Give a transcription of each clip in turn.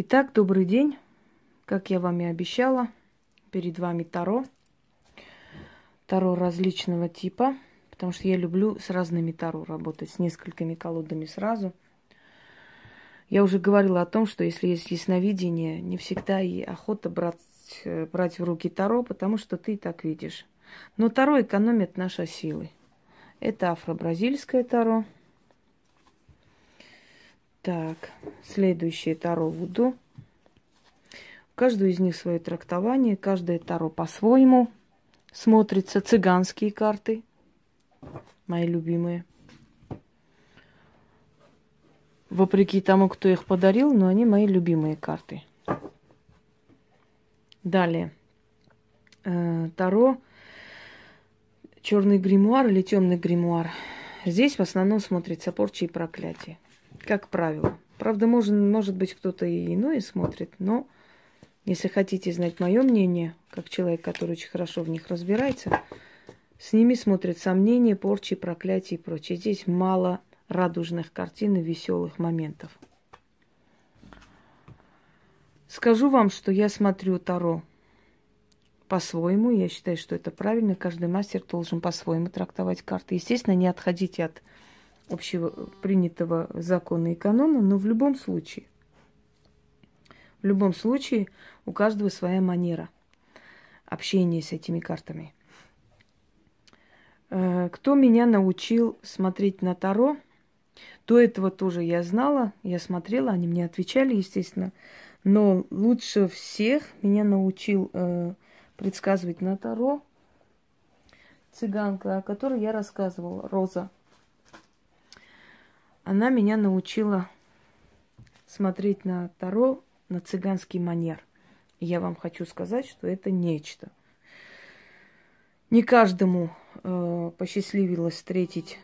Итак, добрый день. Как я вам и обещала, перед вами Таро. Таро различного типа, потому что я люблю с разными Таро работать, с несколькими колодами сразу. Я уже говорила о том, что если есть ясновидение, не всегда и охота брать, э, брать в руки Таро, потому что ты так видишь. Но Таро экономит наши силы. Это афро-бразильское Таро – так, следующее Таро Вуду. У каждого из них свое трактование, каждое Таро по-своему смотрится. Цыганские карты, мои любимые. Вопреки тому, кто их подарил, но они мои любимые карты. Далее. Э, Таро черный гримуар или темный гримуар. Здесь в основном смотрится порча и проклятие как правило. Правда, может, может быть, кто-то и иное смотрит, но если хотите знать мое мнение, как человек, который очень хорошо в них разбирается, с ними смотрят сомнения, порчи, проклятия и прочее. Здесь мало радужных картин и веселых моментов. Скажу вам, что я смотрю Таро по-своему. Я считаю, что это правильно. Каждый мастер должен по-своему трактовать карты. Естественно, не отходите от общего принятого закона и канона, но в любом случае, в любом случае у каждого своя манера общения с этими картами. Э, кто меня научил смотреть на Таро? До этого тоже я знала, я смотрела, они мне отвечали, естественно. Но лучше всех меня научил э, предсказывать на Таро цыганка, о которой я рассказывала, Роза. Она меня научила смотреть на Таро на цыганский манер. И я вам хочу сказать, что это нечто. Не каждому э, посчастливилось встретить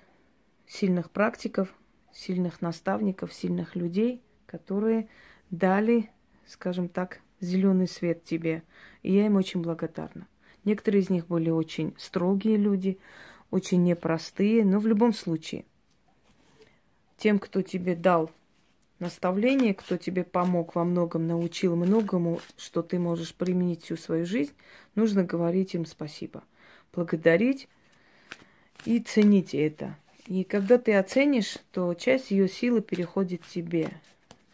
сильных практиков, сильных наставников, сильных людей, которые дали, скажем так, зеленый свет тебе. И я им очень благодарна. Некоторые из них были очень строгие люди, очень непростые, но в любом случае – тем, кто тебе дал наставление, кто тебе помог во многом, научил многому, что ты можешь применить всю свою жизнь, нужно говорить им спасибо. Благодарить и ценить это. И когда ты оценишь, то часть ее силы переходит тебе.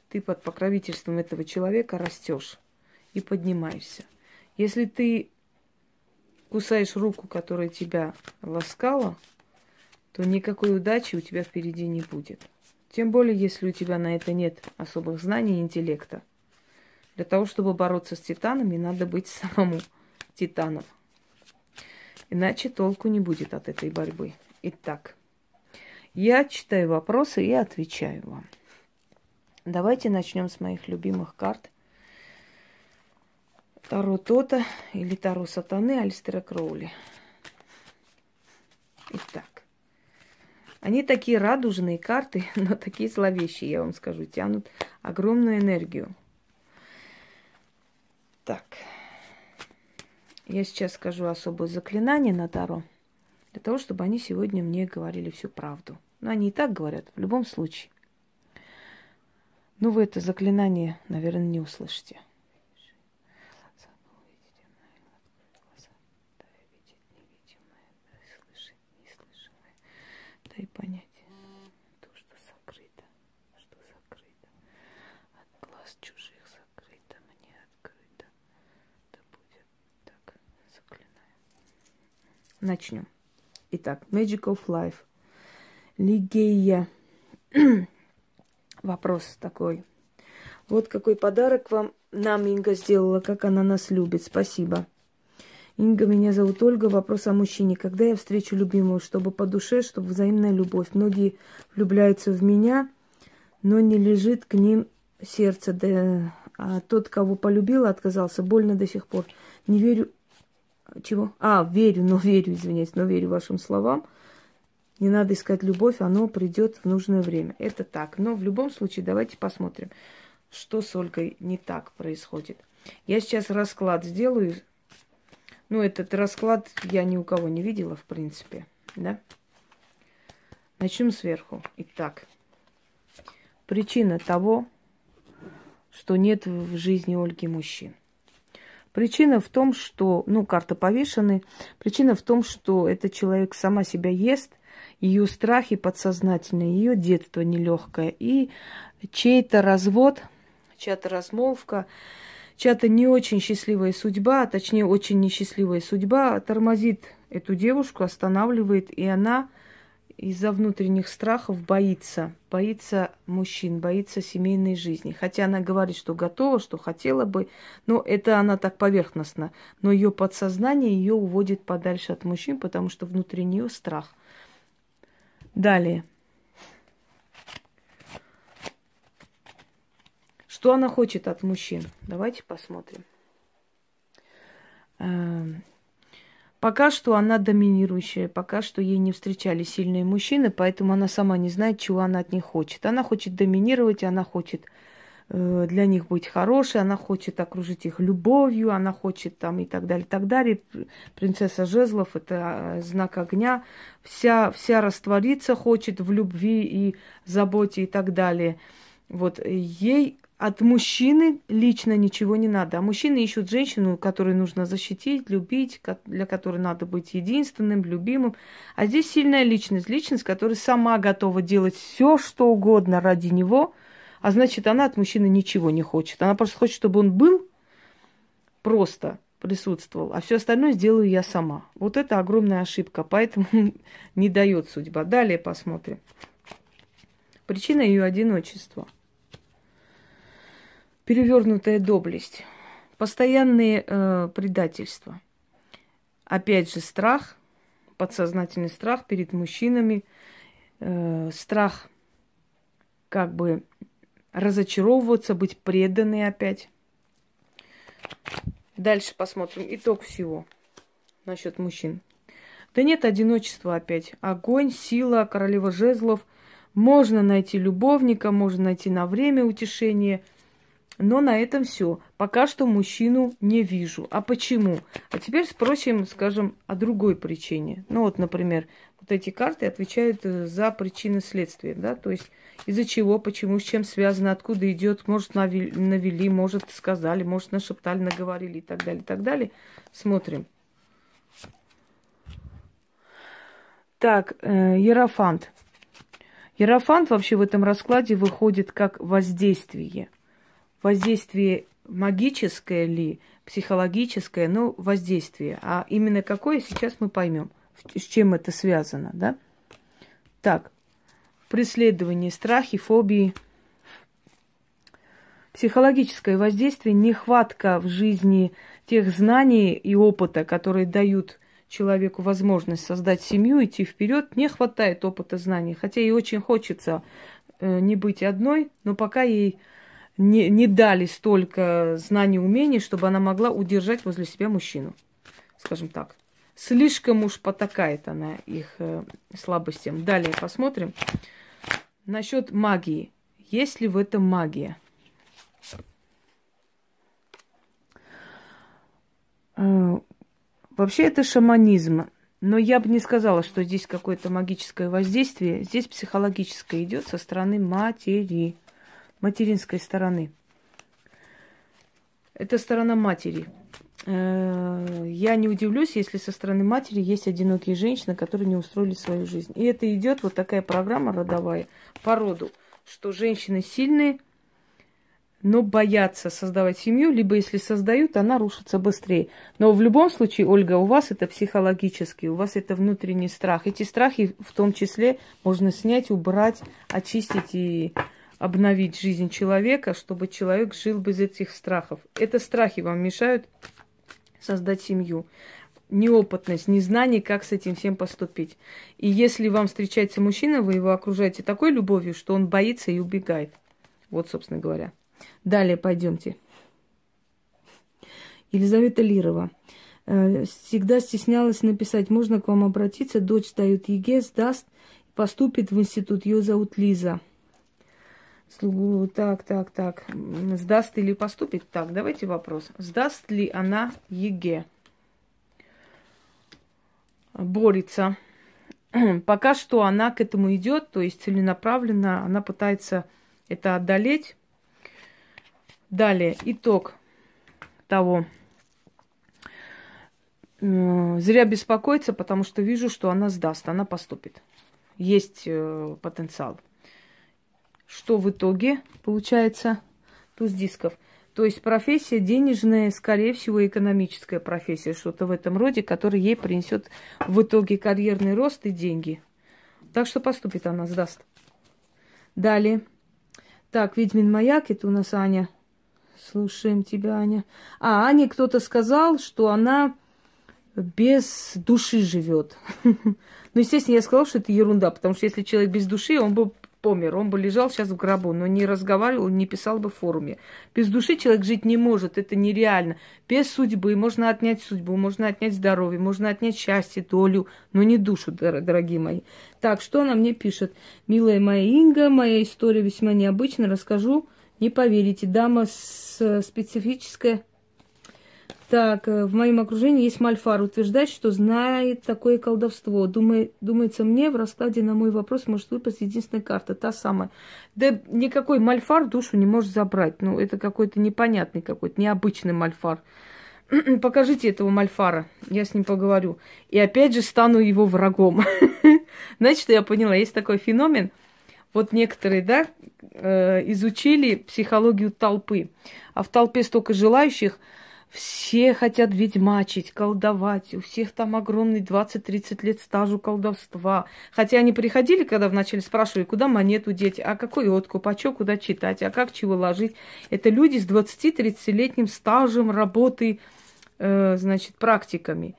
Ты под покровительством этого человека растешь и поднимаешься. Если ты кусаешь руку, которая тебя ласкала, то никакой удачи у тебя впереди не будет. Тем более, если у тебя на это нет особых знаний и интеллекта. Для того, чтобы бороться с титанами, надо быть самому титаном. Иначе толку не будет от этой борьбы. Итак, я читаю вопросы и отвечаю вам. Давайте начнем с моих любимых карт. Таро Тота или Таро Сатаны Альстера Кроули. Итак. Они такие радужные карты, но такие зловещие, я вам скажу, тянут огромную энергию. Так. Я сейчас скажу особое заклинание на Таро, для того, чтобы они сегодня мне говорили всю правду. Но они и так говорят, в любом случае. Ну, вы это заклинание, наверное, не услышите. дай понять то, что сокрыто, что закрыто, от глаз чужих закрыто, мне открыто, да будет так, заклинаю. Начнем. Итак, Magic of Life. Лигея. Вопрос такой. Вот какой подарок вам нам Инга сделала, как она нас любит. Спасибо. Инга, меня зовут Ольга. Вопрос о мужчине. Когда я встречу любимую, чтобы по душе, чтобы взаимная любовь? Многие влюбляются в меня, но не лежит к ним сердце. Да, а тот, кого полюбила, отказался. Больно до сих пор. Не верю... Чего? А, верю, но верю, извиняюсь, но верю вашим словам. Не надо искать любовь, оно придет в нужное время. Это так. Но в любом случае давайте посмотрим, что с Ольгой не так происходит. Я сейчас расклад сделаю ну, этот расклад я ни у кого не видела, в принципе, да? Начнем сверху. Итак, причина того, что нет в жизни Ольги мужчин. Причина в том, что, ну, карта повешены. Причина в том, что этот человек сама себя ест, ее страхи подсознательные, ее детство нелегкое, и чей-то развод, чья-то размолвка, чья-то не очень счастливая судьба, а точнее очень несчастливая судьба тормозит эту девушку, останавливает, и она из-за внутренних страхов боится, боится мужчин, боится семейной жизни. Хотя она говорит, что готова, что хотела бы, но это она так поверхностно. Но ее подсознание ее уводит подальше от мужчин, потому что внутри нее страх. Далее. Что она хочет от мужчин? Давайте посмотрим. Пока что она доминирующая, пока что ей не встречали сильные мужчины, поэтому она сама не знает, чего она от них хочет. Она хочет доминировать, она хочет э, для них быть хорошей, она хочет окружить их любовью, она хочет там и так далее, и так далее. Принцесса Жезлов – это э, знак огня. Вся, вся раствориться хочет в любви и заботе и так далее. Вот ей от мужчины лично ничего не надо. А мужчины ищут женщину, которую нужно защитить, любить, для которой надо быть единственным, любимым. А здесь сильная личность, личность, которая сама готова делать все, что угодно ради него. А значит, она от мужчины ничего не хочет. Она просто хочет, чтобы он был просто присутствовал, а все остальное сделаю я сама. Вот это огромная ошибка, поэтому не дает судьба. Далее посмотрим. Причина ее одиночества – перевернутая доблесть, постоянные э, предательства. Опять же, страх, подсознательный страх перед мужчинами, э, страх как бы разочаровываться, быть преданной опять. Дальше посмотрим итог всего насчет мужчин. Да нет одиночества опять. Огонь, сила, королева жезлов. Можно найти любовника, можно найти на время утешение – но на этом все. Пока что мужчину не вижу. А почему? А теперь спросим, скажем, о другой причине. Ну вот, например, вот эти карты отвечают э, за причины следствия, да, то есть из-за чего, почему, с чем связано, откуда идет, может, навели, может, сказали, может, нашептали, наговорили и так далее, и так далее. Смотрим. Так, э, Ерофант. Ерофант вообще в этом раскладе выходит как воздействие – воздействие магическое ли, психологическое, но воздействие. А именно какое, сейчас мы поймем, с чем это связано, да? Так, преследование, страхи, фобии. Психологическое воздействие, нехватка в жизни тех знаний и опыта, которые дают человеку возможность создать семью, идти вперед, не хватает опыта знаний. Хотя ей очень хочется э, не быть одной, но пока ей не, не дали столько знаний, умений, чтобы она могла удержать возле себя мужчину. Скажем так. Слишком уж потакает она их э, слабостям. Далее посмотрим. Насчет магии. Есть ли в этом магия? Э, вообще это шаманизм. Но я бы не сказала, что здесь какое-то магическое воздействие. Здесь психологическое идет со стороны матери материнской стороны. Это сторона матери. Э, я не удивлюсь, если со стороны матери есть одинокие женщины, которые не устроили свою жизнь. И это идет вот такая программа родовая по роду, что женщины сильные, но боятся создавать семью, либо если создают, она рушится быстрее. Но в любом случае, Ольга, у вас это психологически, у вас это внутренний страх. Эти страхи в том числе можно снять, убрать, очистить и обновить жизнь человека, чтобы человек жил без этих страхов. Это страхи вам мешают создать семью. Неопытность, незнание, как с этим всем поступить. И если вам встречается мужчина, вы его окружаете такой любовью, что он боится и убегает. Вот, собственно говоря. Далее пойдемте. Елизавета Лирова. Э, всегда стеснялась написать, можно к вам обратиться, дочь дает ЕГЭ, сдаст, поступит в институт, ее зовут Лиза. Слугу, так, так, так. Сдаст или поступит? Так, давайте вопрос. Сдаст ли она ЕГЭ? Борется. Пока что она к этому идет, то есть целенаправленно она пытается это одолеть. Далее, итог того. Зря беспокоиться, потому что вижу, что она сдаст, она поступит. Есть э, потенциал. Что в итоге получается? Туз дисков. То есть профессия денежная, скорее всего, экономическая профессия, что-то в этом роде, которая ей принесет в итоге карьерный рост и деньги. Так что поступит она, сдаст. Далее. Так, Ведьмин маяк, это у нас Аня. Слушаем тебя, Аня. А, Ане кто-то сказал, что она без души живет. Ну, естественно, я сказала, что это ерунда, потому что если человек без души, он бы помер, он бы лежал сейчас в гробу, но не разговаривал, не писал бы в форуме. Без души человек жить не может, это нереально. Без судьбы можно отнять судьбу, можно отнять здоровье, можно отнять счастье, долю, но не душу, дорогие мои. Так, что она мне пишет? Милая моя Инга, моя история весьма необычная, расскажу, не поверите. Дама с специфическая так, э, в моем окружении есть Мальфар, утверждает, что знает такое колдовство. Думает, думается мне, в раскладе на мой вопрос может выпасть единственная карта, та самая. Да никакой Мальфар душу не может забрать. Ну, это какой-то непонятный какой-то, необычный Мальфар. Покажите этого Мальфара, я с ним поговорю. И опять же стану его врагом. Что я поняла? Есть такой феномен. Вот некоторые, да, э, изучили психологию толпы. А в толпе столько желающих – все хотят ведьмачить, колдовать. У всех там огромный 20-30 лет стажу колдовства. Хотя они приходили, когда вначале спрашивали, куда монету деть, а какой откуп, а что куда читать, а как чего ложить. Это люди с 20-30-летним стажем работы, э, значит, практиками.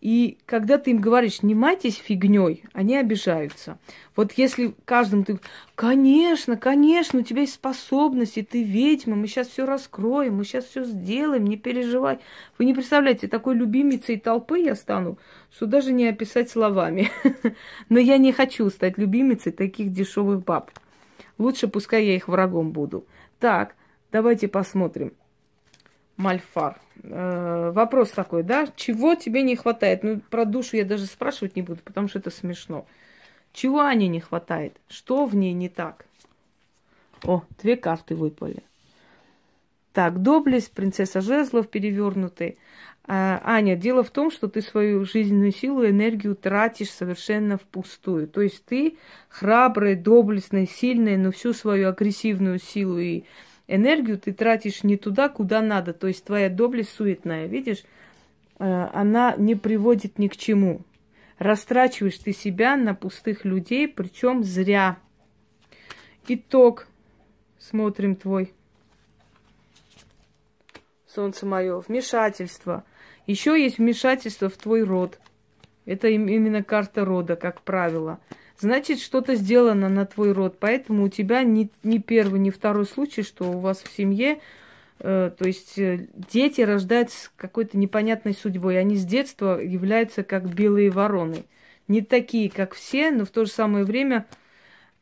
И когда ты им говоришь, не майтесь фигней, они обижаются. Вот если каждому ты, конечно, конечно, у тебя есть способности, ты ведьма, мы сейчас все раскроем, мы сейчас все сделаем, не переживай. Вы не представляете, такой любимицей толпы я стану, что даже не описать словами. Но я не хочу стать любимицей таких дешевых баб. Лучше пускай я их врагом буду. Так, давайте посмотрим. Мальфар. Э, вопрос такой, да? Чего тебе не хватает? Ну, про душу я даже спрашивать не буду, потому что это смешно. Чего Ане не хватает? Что в ней не так? О, две карты выпали. Так, доблесть, принцесса жезлов перевернутый. А, Аня, дело в том, что ты свою жизненную силу, энергию тратишь совершенно впустую. То есть ты храбрая, доблестная, сильная, но всю свою агрессивную силу и энергию ты тратишь не туда, куда надо. То есть твоя доблесть суетная, видишь, э, она не приводит ни к чему. Растрачиваешь ты себя на пустых людей, причем зря. Итог. Смотрим твой. Солнце мое. Вмешательство. Еще есть вмешательство в твой род. Это именно карта рода, как правило значит, что-то сделано на твой род. Поэтому у тебя не, не первый, не второй случай, что у вас в семье, э, то есть э, дети рождаются с какой-то непонятной судьбой. Они с детства являются как белые вороны. Не такие, как все, но в то же самое время,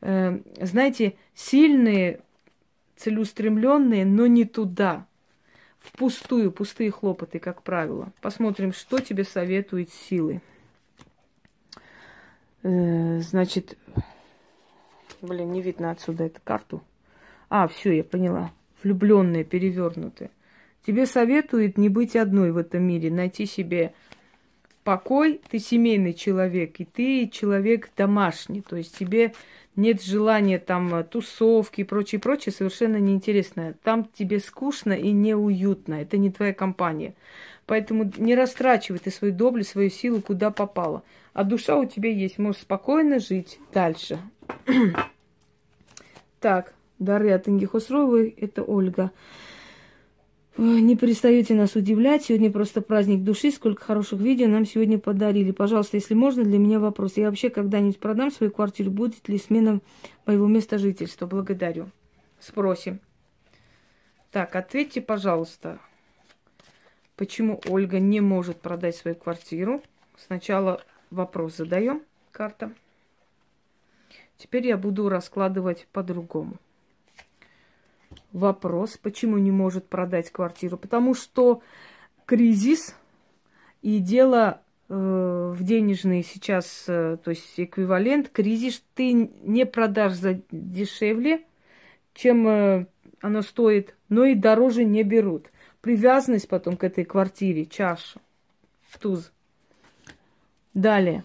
э, знаете, сильные, целеустремленные, но не туда. Впустую, пустые хлопоты, как правило. Посмотрим, что тебе советуют силы. Э, значит, блин, не видно отсюда эту карту. А, все, я поняла. Влюбленные, перевернутые. Тебе советуют не быть одной в этом мире, найти себе покой. Ты семейный человек, и ты человек домашний. То есть тебе нет желания там тусовки и прочее, прочее, совершенно неинтересно. Там тебе скучно и неуютно. Это не твоя компания. Поэтому не растрачивай ты свою доблесть, свою силу, куда попало а душа у тебя есть, можешь спокойно жить дальше. так, дары от Инги Хосровой, это Ольга. Не перестаете нас удивлять. Сегодня просто праздник души. Сколько хороших видео нам сегодня подарили. Пожалуйста, если можно, для меня вопрос. Я вообще когда-нибудь продам свою квартиру? Будет ли смена моего места жительства? Благодарю. Спросим. Так, ответьте, пожалуйста, почему Ольга не может продать свою квартиру? Сначала вопрос задаем, карта. Теперь я буду раскладывать по-другому. Вопрос, почему не может продать квартиру? Потому что кризис и дело э, в денежные сейчас, э, то есть эквивалент, кризис ты не продашь за дешевле, чем э, оно стоит, но и дороже не берут. Привязанность потом к этой квартире, чаша, туз. Далее.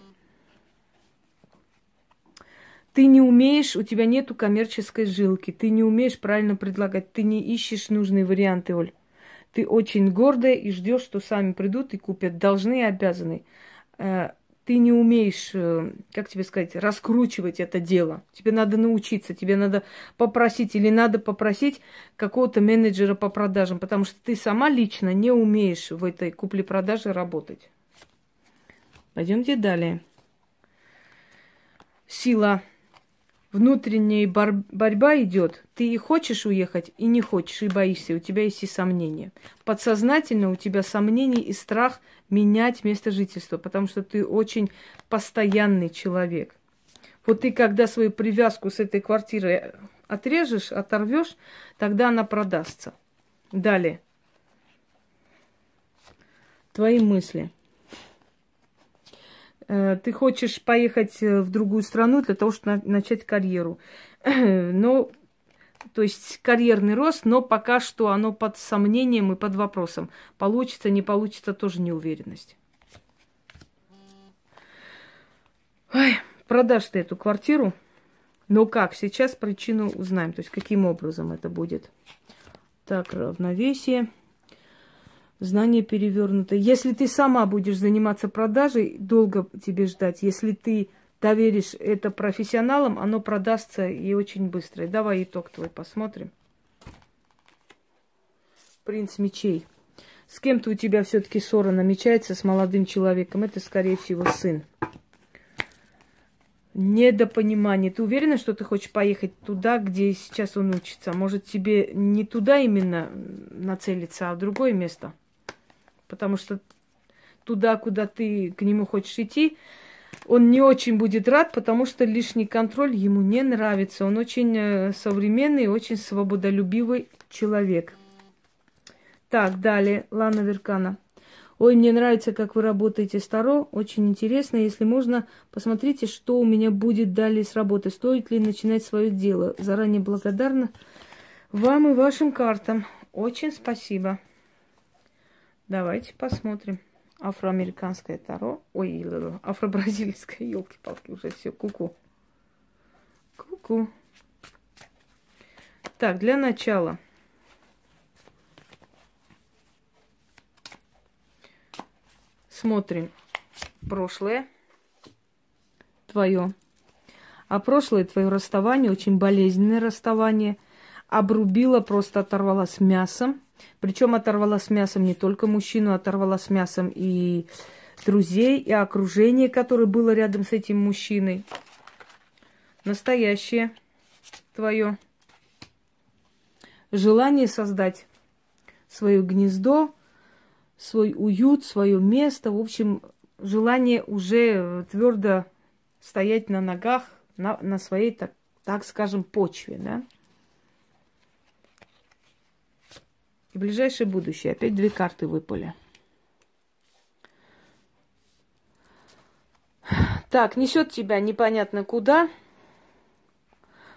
Ты не умеешь, у тебя нету коммерческой жилки, ты не умеешь правильно предлагать, ты не ищешь нужные варианты, Оль. Ты очень гордая и ждешь, что сами придут и купят. Должны и обязаны. Ты не умеешь, э, как тебе сказать, раскручивать это дело. Тебе надо научиться, тебе надо попросить или надо попросить какого-то менеджера по продажам, потому что ты сама лично не умеешь в этой купле-продаже работать. Пойдемте далее. Сила внутренняя бор- борьба идет. Ты и хочешь уехать, и не хочешь, и боишься. У тебя есть и сомнения. Подсознательно у тебя сомнения и страх менять место жительства, потому что ты очень постоянный человек. Вот ты, когда свою привязку с этой квартирой отрежешь, оторвешь, тогда она продастся. Далее. Твои мысли – Э, ты хочешь поехать э, в другую страну для того, чтобы начать карьеру. Но, то есть карьерный рост, но пока что оно под сомнением и под вопросом. Получится, не получится, тоже неуверенность. Ой, продашь ты эту квартиру, но как? Сейчас причину узнаем, то есть каким образом это будет. Так, равновесие знание перевернуто. Если ты сама будешь заниматься продажей, долго тебе ждать. Если ты доверишь это профессионалам, оно продастся и очень быстро. Давай итог твой посмотрим. Принц мечей. С кем-то у тебя все-таки ссора намечается с молодым человеком. Это, скорее всего, сын. Недопонимание. Ты уверена, что ты хочешь поехать туда, где сейчас он учится? Может, тебе не туда именно нацелиться, а в другое место? Потому что туда, куда ты к нему хочешь идти, он не очень будет рад, потому что лишний контроль ему не нравится. Он очень э, современный, очень свободолюбивый человек. Так, далее, Лана Веркана. Ой, мне нравится, как вы работаете старо, очень интересно. Если можно, посмотрите, что у меня будет далее с работы. Стоит ли начинать свое дело? Заранее благодарна вам и вашим картам. Очень спасибо. Давайте посмотрим. Афроамериканское таро. Ой, афро-бразильское, елки-палки, уже все, куку. Ку-ку. Так, для начала. Смотрим прошлое твое. А прошлое твое расставание, очень болезненное расставание, обрубило, просто оторвало с мясом причем оторвала с мясом не только мужчину, оторвала с мясом и друзей, и окружение, которое было рядом с этим мужчиной. Настоящее твое желание создать свое гнездо, свой уют, свое место. В общем, желание уже твердо стоять на ногах, на, на своей, так, так скажем, почве, да. И ближайшее будущее. Опять две карты выпали. Так, несет тебя непонятно куда.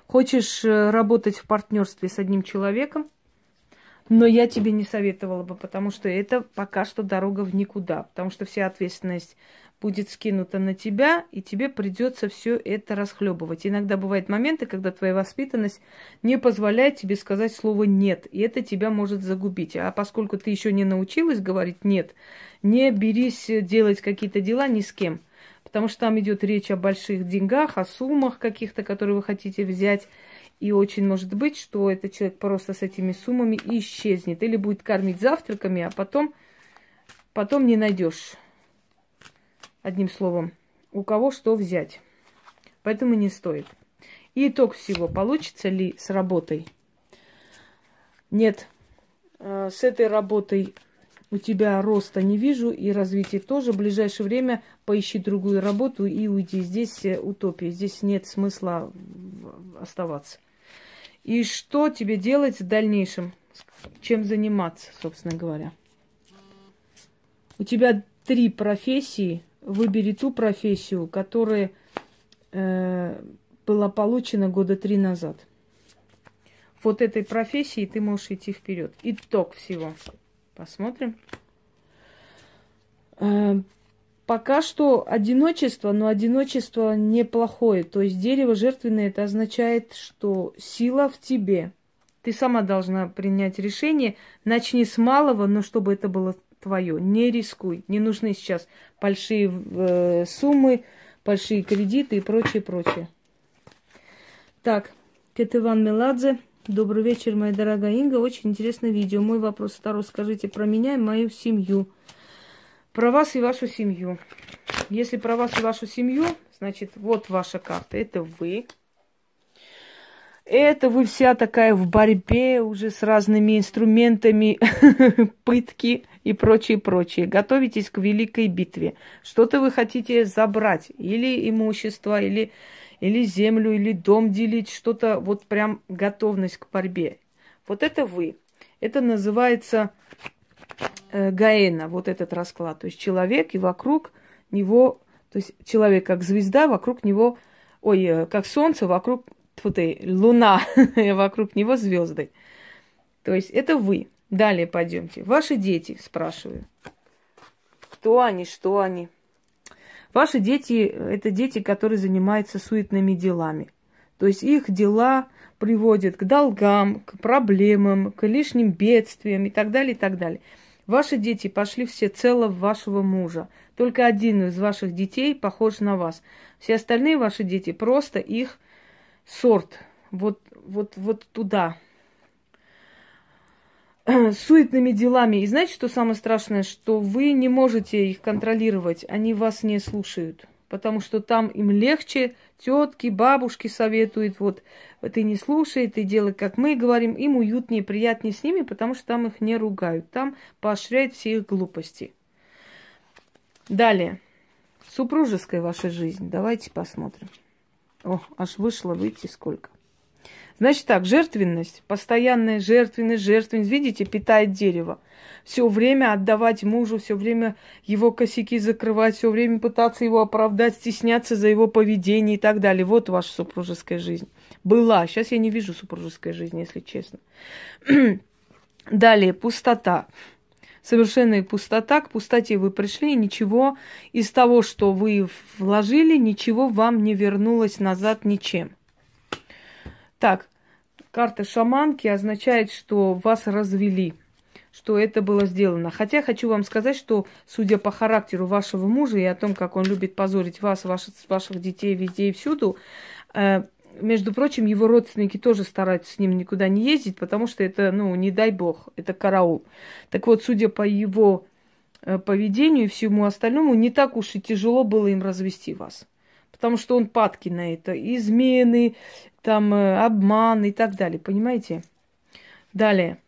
Хочешь э, работать в партнерстве с одним человеком, но я тебе не советовала бы, потому что это пока что дорога в никуда, потому что вся ответственность будет скинута на тебя, и тебе придется все это расхлебывать. Иногда бывают моменты, когда твоя воспитанность не позволяет тебе сказать слово нет, и это тебя может загубить. А поскольку ты еще не научилась говорить нет, не берись делать какие-то дела ни с кем, потому что там идет речь о больших деньгах, о суммах каких-то, которые вы хотите взять. И очень может быть, что этот человек просто с этими суммами исчезнет. Или будет кормить завтраками, а потом, потом не найдешь Одним словом, у кого что взять. Поэтому не стоит. И итог всего, получится ли с работой? Нет, э, с этой работой у тебя роста не вижу и развития тоже. В ближайшее время поищи другую работу и уйди. Здесь э, утопия, здесь нет смысла оставаться. И что тебе делать в дальнейшем? Чем заниматься, собственно говоря? У тебя три профессии – выбери ту профессию, которая э, была получена года три назад. вот этой профессии, ты можешь идти вперед. Итог всего. Посмотрим. Э, пока что одиночество, но одиночество неплохое. То есть дерево жертвенное, это означает, что сила в тебе. Ты сама должна принять решение. Начни с малого, но чтобы это было твое. Не рискуй. Не нужны сейчас большие э, суммы, большие кредиты и прочее, прочее. Так, Кетыван Меладзе. Добрый вечер, моя дорогая Инга. Очень интересное видео. Мой вопрос второй. Скажите про меня и мою семью. Про вас и вашу семью. Если про вас и вашу семью, значит, вот ваша карта. Это вы. Это вы вся такая в борьбе уже с разными инструментами пытки и прочее, прочее. Готовитесь к великой битве. Что-то вы хотите забрать. Или имущество, или, или землю, или дом делить. Что-то вот прям готовность к борьбе. Вот это вы. Это называется э, Гаэна, вот этот расклад. То есть человек и вокруг него, то есть человек как звезда, вокруг него, ой, э, как солнце, вокруг тьфу ты, луна, вокруг него звезды. То есть это вы. Далее пойдемте. Ваши дети, спрашиваю. Кто они, что они? Ваши дети – это дети, которые занимаются суетными делами. То есть их дела приводят к долгам, к проблемам, к лишним бедствиям и так далее, и так далее. Ваши дети пошли все цело в вашего мужа. Только один из ваших детей похож на вас. Все остальные ваши дети просто их сорт. Вот, вот, вот туда. Суетными делами. И знаете, что самое страшное? Что вы не можете их контролировать. Они вас не слушают потому что там им легче, тетки, бабушки советуют, вот, ты не слушай, ты делай, как мы говорим, им уютнее, приятнее с ними, потому что там их не ругают, там поощряют все их глупости. Далее. Супружеская ваша жизнь. Давайте посмотрим. О, аж вышло, выйти сколько. Значит так, жертвенность, постоянная жертвенность, жертвенность, видите, питает дерево. Все время отдавать мужу, все время его косяки закрывать, все время пытаться его оправдать, стесняться за его поведение и так далее. Вот ваша супружеская жизнь. Была. Сейчас я не вижу супружеской жизни, если честно. Далее, пустота. Совершенная пустота. К пустоте вы пришли, и ничего из того, что вы вложили, ничего вам не вернулось назад ничем. Так, карта шаманки означает, что вас развели, что это было сделано. Хотя хочу вам сказать, что судя по характеру вашего мужа и о том, как он любит позорить вас, ваших, ваших детей везде и всюду, э, между прочим, его родственники тоже стараются с ним никуда не ездить, потому что это, ну, не дай бог, это караул. Так вот, судя по его э, поведению и всему остальному, не так уж и тяжело было им развести вас. Потому что он падки на это. Измены, там э, обман и так далее, понимаете? Далее.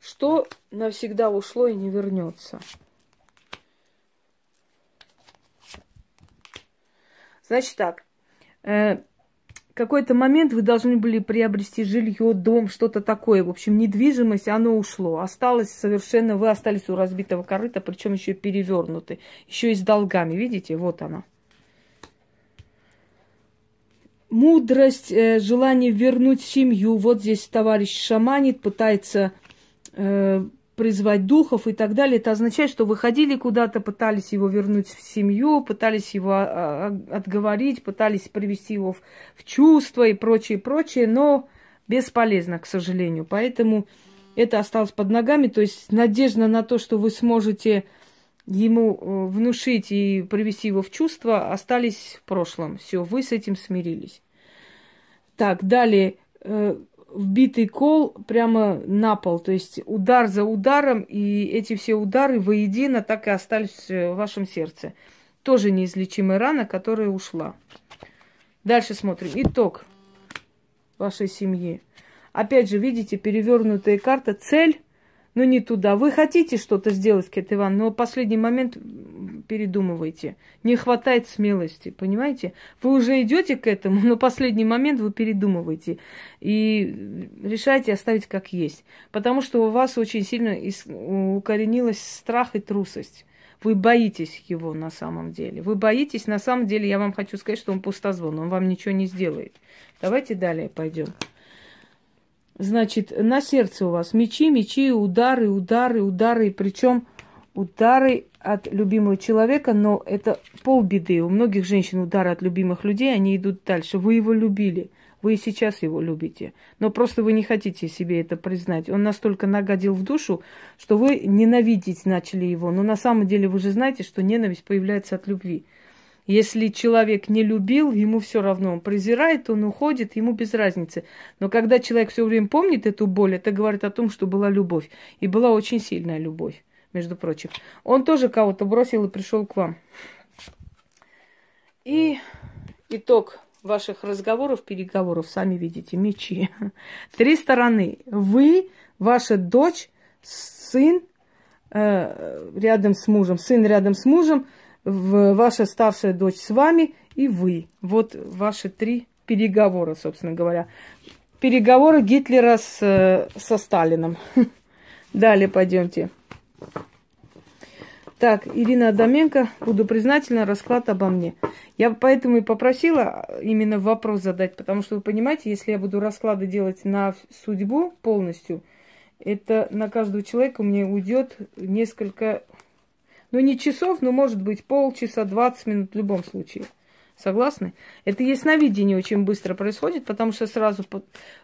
Что навсегда ушло и не вернется? Значит так, какой-то момент вы должны были приобрести жилье, дом, что-то такое. В общем, недвижимость, оно ушло. Осталось совершенно, вы остались у разбитого корыта, причем еще перевернуты, еще и с долгами. Видите, вот она мудрость, э, желание вернуть семью. Вот здесь товарищ шаманит, пытается э, призвать духов и так далее. Это означает, что выходили куда-то, пытались его вернуть в семью, пытались его а, а, отговорить, пытались привести его в, в чувство и прочее, прочее, но бесполезно, к сожалению. Поэтому это осталось под ногами. То есть надежда на то, что вы сможете ему э, внушить и привести его в чувство, остались в прошлом. Все, вы с этим смирились. Так, далее э, вбитый кол прямо на пол, то есть удар за ударом, и эти все удары воедино так и остались в вашем сердце. Тоже неизлечимая рана, которая ушла. Дальше смотрим. Итог вашей семьи. Опять же, видите, перевернутая карта. Цель но не туда. Вы хотите что-то сделать, Кет Иван, но в последний момент передумываете. Не хватает смелости, понимаете? Вы уже идете к этому, но последний момент вы передумываете и решаете оставить как есть. Потому что у вас очень сильно укоренилась страх и трусость. Вы боитесь его на самом деле. Вы боитесь, на самом деле, я вам хочу сказать, что он пустозвон, он вам ничего не сделает. Давайте далее пойдем. Значит, на сердце у вас мечи, мечи, удары, удары, удары. Причем удары от любимого человека, но это полбеды. У многих женщин удары от любимых людей, они идут дальше. Вы его любили. Вы и сейчас его любите. Но просто вы не хотите себе это признать. Он настолько нагадил в душу, что вы ненавидеть начали его. Но на самом деле вы же знаете, что ненависть появляется от любви. Если человек не любил, ему все равно, он презирает, он уходит, ему без разницы. Но когда человек все время помнит эту боль, это говорит о том, что была любовь. И была очень сильная любовь, между прочим. Он тоже кого-то бросил и пришел к вам. И итог ваших разговоров, переговоров, сами видите, мечи. Три стороны. Вы, ваша дочь, сын э, рядом с мужем, сын рядом с мужем, в, ваша старшая дочь с вами и вы. Вот ваши три переговора, собственно говоря. Переговоры Гитлера с, э, со Сталином. Далее пойдемте. Так, Ирина Адаменко, буду признательна, расклад обо мне. Я поэтому и попросила именно вопрос задать, потому что вы понимаете, если я буду расклады делать на судьбу полностью, это на каждого человека мне уйдет несколько ну, не часов, но, может быть, полчаса, 20 минут в любом случае. Согласны? Это ясновидение очень быстро происходит, потому что сразу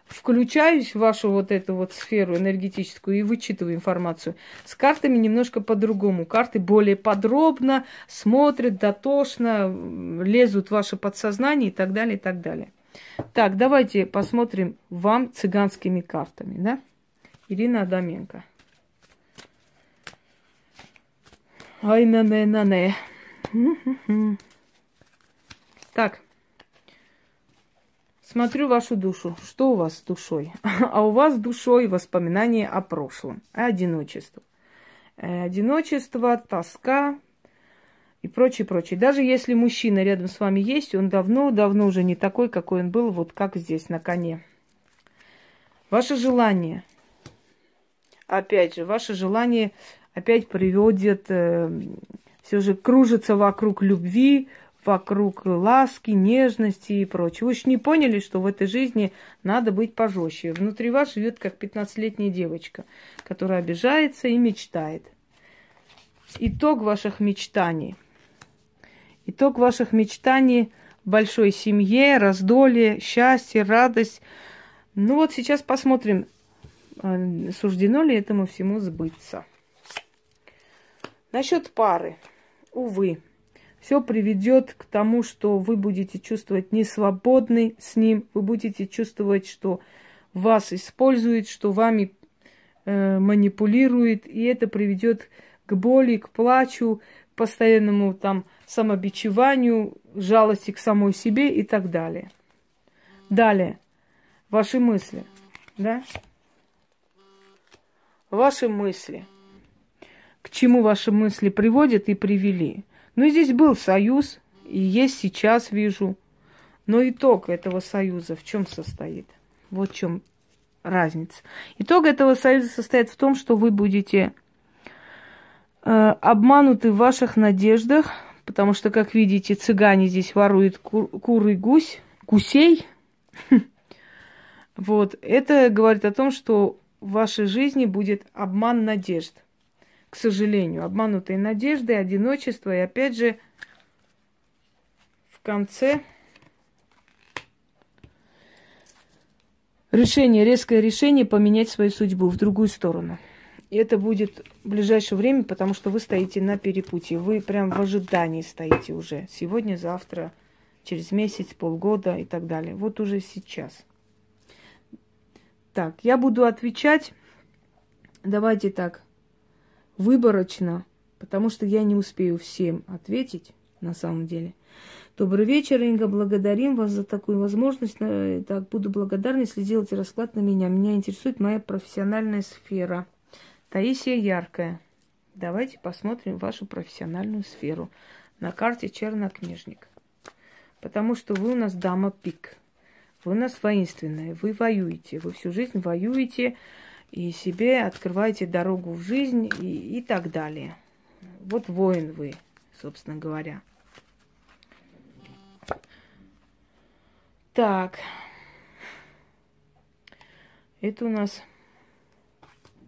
включаюсь в вашу вот эту вот сферу энергетическую и вычитываю информацию. С картами немножко по-другому. Карты более подробно смотрят, дотошно, лезут в ваше подсознание и так далее, и так далее. Так, давайте посмотрим вам цыганскими картами, да? Ирина Адаменко. Ай, на на не. Так. Смотрю вашу душу. Что у вас с душой? А у вас душой воспоминания о прошлом, одиночество. Э, одиночество, тоска и прочее, прочее. Даже если мужчина рядом с вами есть, он давно-давно уже не такой, какой он был, вот как здесь, на коне. Ваше желание. Опять же, ваше желание опять приводит, э, все же кружится вокруг любви, вокруг ласки, нежности и прочего. Вы же не поняли, что в этой жизни надо быть пожестче. Внутри вас живет как 15-летняя девочка, которая обижается и мечтает. Итог ваших мечтаний. Итог ваших мечтаний большой семье, раздолье, счастье, радость. Ну вот сейчас посмотрим, э, суждено ли этому всему сбыться. Насчет пары. Увы, все приведет к тому, что вы будете чувствовать несвободный с ним, вы будете чувствовать, что вас использует, что вами э, манипулирует, и это приведет к боли, к плачу, постоянному там самобичеванию, жалости к самой себе и так далее. Далее, ваши мысли, да? Ваши мысли – к чему ваши мысли приводят и привели. Ну, здесь был союз, и есть сейчас, вижу. Но итог этого союза в чем состоит? Вот в чем разница. Итог этого союза состоит в том, что вы будете э, обмануты в ваших надеждах, потому что, как видите, цыгане здесь воруют кур, кур и гусь, гусей. Вот, это говорит о том, что в вашей жизни будет обман надежд к сожалению, обманутые надежды, одиночество. И опять же, в конце решение, резкое решение поменять свою судьбу в другую сторону. И это будет в ближайшее время, потому что вы стоите на перепутье. Вы прям в ожидании стоите уже. Сегодня, завтра, через месяц, полгода и так далее. Вот уже сейчас. Так, я буду отвечать. Давайте так выборочно, потому что я не успею всем ответить на самом деле. Добрый вечер, Инга. Благодарим вас за такую возможность. Э, так, буду благодарна, если сделаете расклад на меня. Меня интересует моя профессиональная сфера. Таисия Яркая. Давайте посмотрим вашу профессиональную сферу на карте чернокнижник. Потому что вы у нас дама пик. Вы у нас воинственная. Вы воюете. Вы всю жизнь воюете и себе открываете дорогу в жизнь и, и так далее. Вот воин вы, собственно говоря. Так. Это у нас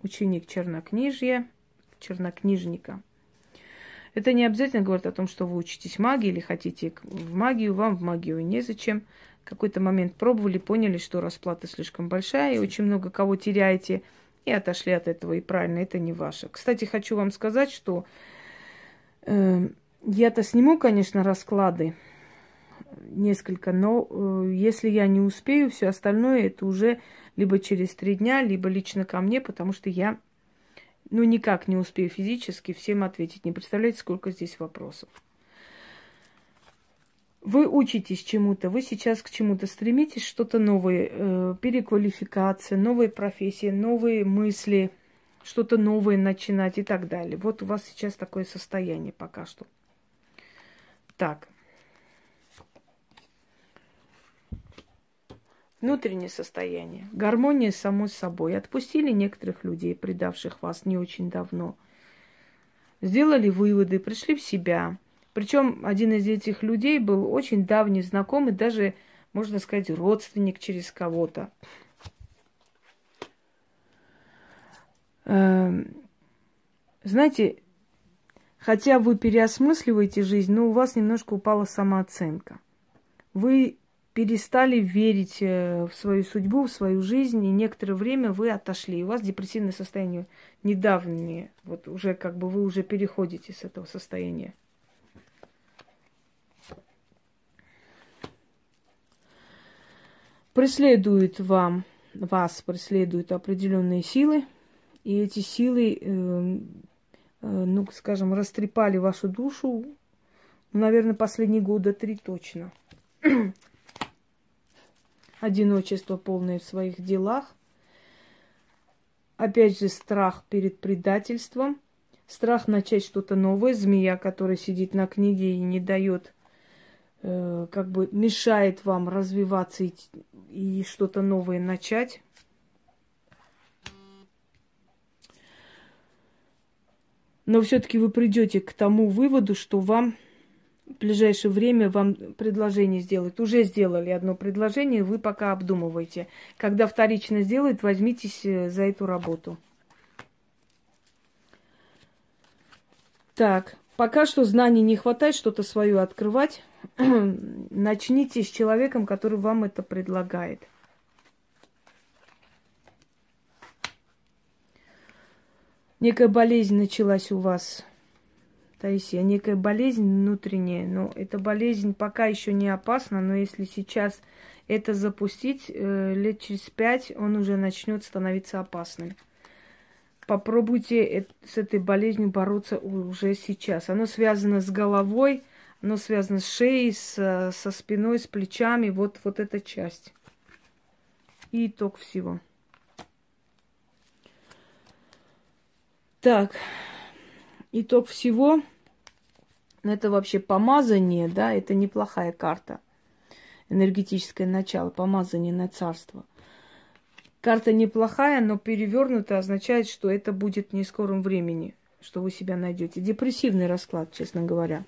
ученик чернокнижья, чернокнижника. Это не обязательно говорит о том, что вы учитесь магии или хотите в магию, вам в магию незачем. Какой-то момент пробовали, поняли, что расплата слишком большая, и очень много кого теряете, и отошли от этого, и правильно, это не ваше. Кстати, хочу вам сказать, что э, я-то сниму, конечно, расклады несколько, но э, если я не успею, все остальное это уже либо через три дня, либо лично ко мне, потому что я ну, никак не успею физически всем ответить. Не представляете, сколько здесь вопросов. Вы учитесь чему-то, вы сейчас к чему-то стремитесь, что-то новое, э, переквалификация, новые профессии, новые мысли, что-то новое начинать и так далее. Вот у вас сейчас такое состояние пока что. Так. Внутреннее состояние. Гармония с самой собой. Отпустили некоторых людей, предавших вас не очень давно. Сделали выводы, пришли в себя. Причем один из этих людей был очень давний знакомый, даже, можно сказать, родственник через кого-то. Эм, знаете, хотя вы переосмысливаете жизнь, но у вас немножко упала самооценка. Вы перестали верить э, в свою судьбу, в свою жизнь, и некоторое время вы отошли. У вас депрессивное состояние недавнее. Вот уже как бы вы уже переходите с этого состояния. Преследуют вам, вас преследуют определенные силы, и эти силы, э, э, ну, скажем, растрепали вашу душу, ну, наверное, последние года три точно. Одиночество полное в своих делах. Опять же, страх перед предательством, страх начать что-то новое, змея, которая сидит на книге и не дает, э, как бы мешает вам развиваться и, и что-то новое начать. Но все-таки вы придете к тому выводу, что вам в ближайшее время вам предложение сделают. Уже сделали одно предложение, вы пока обдумываете. Когда вторично сделают, возьмитесь э, за эту работу. Так, пока что знаний не хватает, что-то свое открывать. Начните с человеком, который вам это предлагает. Некая болезнь началась у вас Таисия, некая болезнь внутренняя, но эта болезнь пока еще не опасна, но если сейчас это запустить, э, лет через пять он уже начнет становиться опасным. Попробуйте с этой болезнью бороться уже сейчас. Оно связано с головой, оно связано с шеей, с, со спиной, с плечами. Вот, вот эта часть. И итог всего. Так, итог всего, это вообще помазание, да, это неплохая карта. Энергетическое начало, помазание на царство. Карта неплохая, но перевернутая означает, что это будет не скором времени, что вы себя найдете. Депрессивный расклад, честно говоря.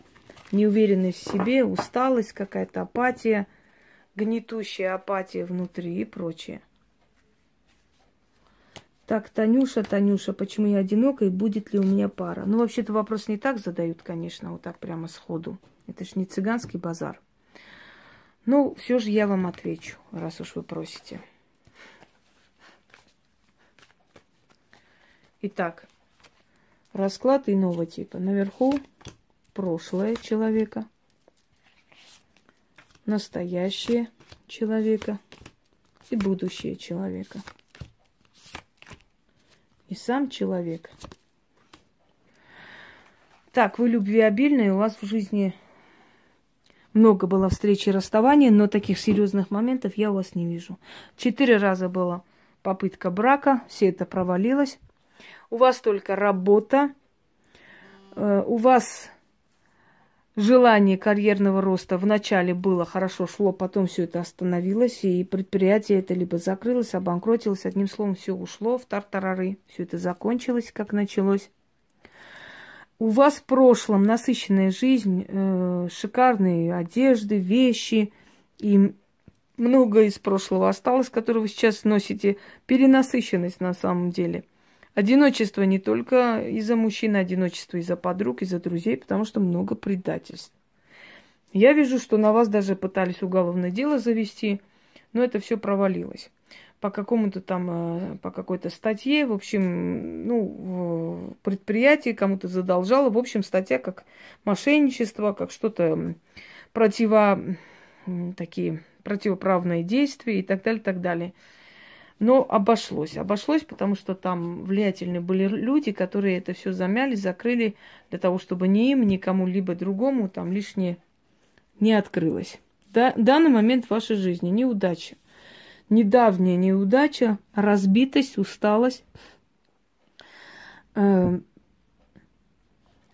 Неуверенность в себе, усталость, какая-то апатия, гнетущая апатия внутри и прочее. Так, Танюша, Танюша, почему я одинока и будет ли у меня пара? Ну, вообще-то вопрос не так задают, конечно, вот так прямо сходу. Это ж не цыганский базар. Ну, все же я вам отвечу, раз уж вы просите. Итак, расклад иного типа. Наверху прошлое человека, настоящее человека и будущее человека и сам человек. Так, вы любвеобильные, у вас в жизни много было встреч и расставаний, но таких серьезных моментов я у вас не вижу. Четыре раза была попытка брака, все это провалилось. У вас только работа, э, у вас желание карьерного роста вначале было хорошо шло, потом все это остановилось, и предприятие это либо закрылось, обанкротилось, одним словом, все ушло в тартарары, все это закончилось, как началось. у вас в прошлом насыщенная жизнь, э, шикарные одежды, вещи, и много из прошлого осталось, которое вы сейчас носите. Перенасыщенность на самом деле. Одиночество не только из-за мужчин, одиночество из-за подруг, из-за друзей, потому что много предательств. Я вижу, что на вас даже пытались уголовное дело завести, но это все провалилось по какому-то там, э, по какой-то статье, в общем, ну, предприятие кому-то задолжало, в общем, статья как мошенничество, как что-то противо, такие противоправные действия и так далее, так далее. Но обошлось. Обошлось, потому что там влиятельные были люди, которые это все замяли, закрыли для того, чтобы ни им, ни кому-либо другому там лишнее не открылось. Да, данный момент в вашей жизни неудача недавняя неудача, разбитость, усталость, э,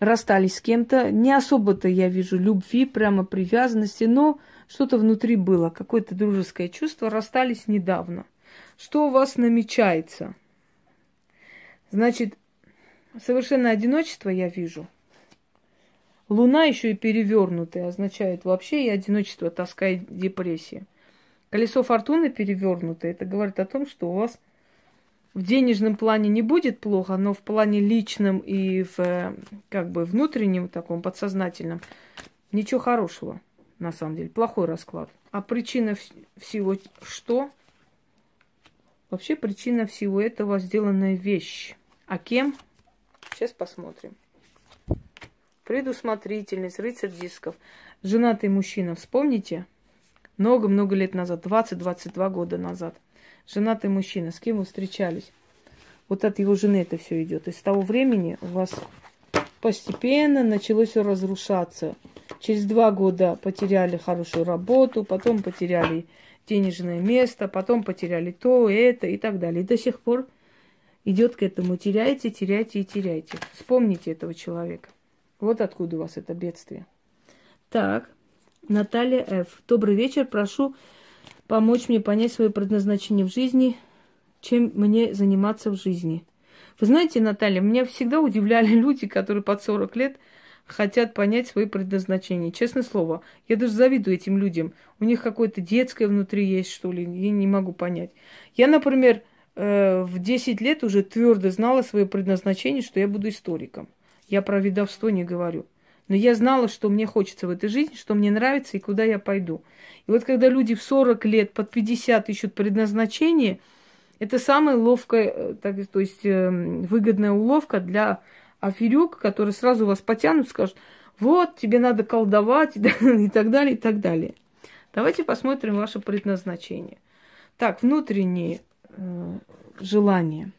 расстались с кем-то. Не особо-то я вижу любви, прямо привязанности, но что-то внутри было, какое-то дружеское чувство, расстались недавно. Что у вас намечается? Значит, совершенно одиночество я вижу. Луна еще и перевернутая означает вообще и одиночество, тоска и депрессия. Колесо фортуны перевернуто. Это говорит о том, что у вас в денежном плане не будет плохо, но в плане личном и в э, как бы внутреннем таком подсознательном ничего хорошего на самом деле. Плохой расклад. А причина всего что? Вообще причина всего этого сделанная вещь. А кем? Сейчас посмотрим. Предусмотрительность, рыцарь дисков. Женатый мужчина, вспомните? много-много лет назад, 20-22 года назад. Женатый мужчина, с кем вы встречались? Вот от его жены это все идет. И с того времени у вас постепенно началось все разрушаться. Через два года потеряли хорошую работу, потом потеряли денежное место, потом потеряли то, это и так далее. И до сих пор идет к этому. Теряете, теряете и теряете. Вспомните этого человека. Вот откуда у вас это бедствие. Так. Наталья Ф. Добрый вечер. Прошу помочь мне понять свое предназначение в жизни, чем мне заниматься в жизни. Вы знаете, Наталья, меня всегда удивляли люди, которые под 40 лет хотят понять свое предназначение. Честное слово, я даже завидую этим людям. У них какое-то детское внутри есть, что ли, я не могу понять. Я, например, э, в 10 лет уже твердо знала свое предназначение, что я буду историком. Я про видовство не говорю. Но я знала, что мне хочется в этой жизни, что мне нравится и куда я пойду. И вот когда люди в 40 лет, под 50 ищут предназначение, это самая ловкая, э, так, то есть э, выгодная уловка для аферюк, которые сразу вас потянут, скажут, вот, тебе надо колдовать и так далее, и так далее. Давайте посмотрим ваше предназначение. Так, внутренние э, желания.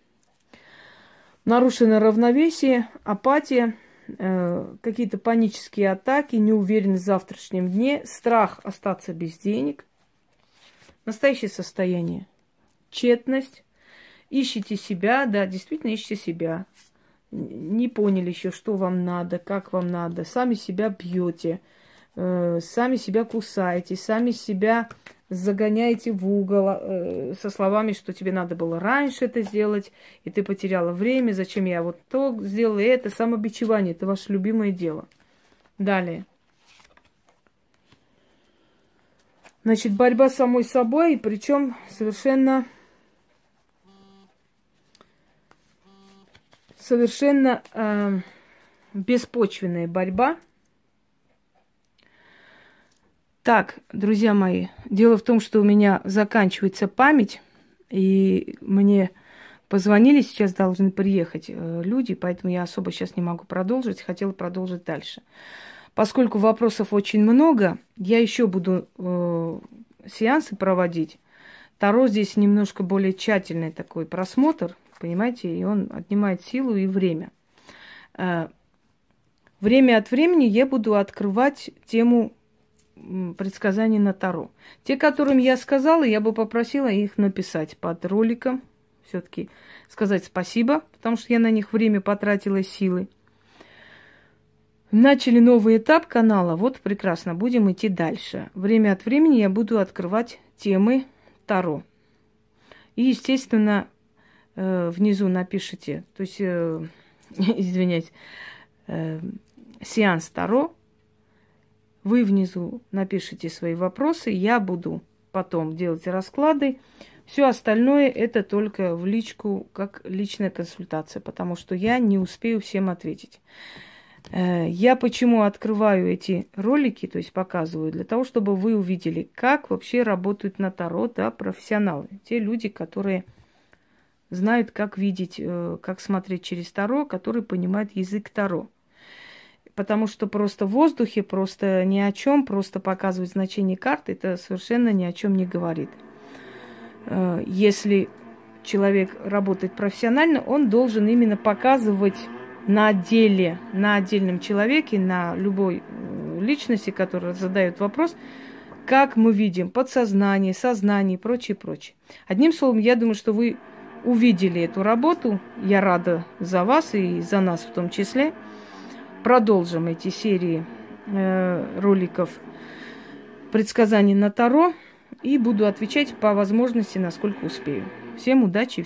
Нарушено равновесие, апатия – Э, какие-то панические атаки, неуверенность в завтрашнем дне, страх остаться без денег, настоящее состояние, тщетность, ищите себя, да, действительно ищите себя, не поняли еще, что вам надо, как вам надо, сами себя бьете, э, сами себя кусаете, сами себя загоняете в угол э, со словами, что тебе надо было раньше это сделать, и ты потеряла время, зачем я вот то сделала, и это самобичевание, это ваше любимое дело. Далее. Значит, борьба с самой собой, причем совершенно совершенно э, беспочвенная борьба – так, друзья мои, дело в том, что у меня заканчивается память, и мне позвонили, сейчас должны приехать э, люди, поэтому я особо сейчас не могу продолжить, хотела продолжить дальше. Поскольку вопросов очень много, я еще буду э, сеансы проводить. Таро здесь немножко более тщательный такой просмотр, понимаете, и он отнимает силу и время. Э, время от времени я буду открывать тему предсказаний на Таро. Те, которым я сказала, я бы попросила их написать под роликом. Все-таки сказать спасибо, потому что я на них время потратила силы. Начали новый этап канала. Вот прекрасно, будем идти дальше. Время от времени я буду открывать темы Таро. И, естественно, внизу напишите, то есть, э, извиняюсь, э, сеанс Таро. Вы внизу напишите свои вопросы, я буду потом делать расклады. Все остальное это только в личку, как личная консультация, потому что я не успею всем ответить. Э, я почему открываю эти ролики, то есть показываю, для того, чтобы вы увидели, как вообще работают на Таро да, профессионалы. Те люди, которые знают, как видеть, э, как смотреть через Таро, которые понимают язык Таро. Потому что просто в воздухе, просто ни о чем, просто показывать значение карты, это совершенно ни о чем не говорит. Э, если человек работает профессионально, он должен именно показывать на деле, на отдельном человеке, на любой э, личности, которая задает вопрос, как мы видим подсознание, сознание и прочее, прочее. Одним словом, я думаю, что вы увидели эту работу. Я рада за вас и за нас в том числе. Продолжим эти серии э, роликов предсказаний на Таро и буду отвечать по возможности, насколько успею. Всем удачи!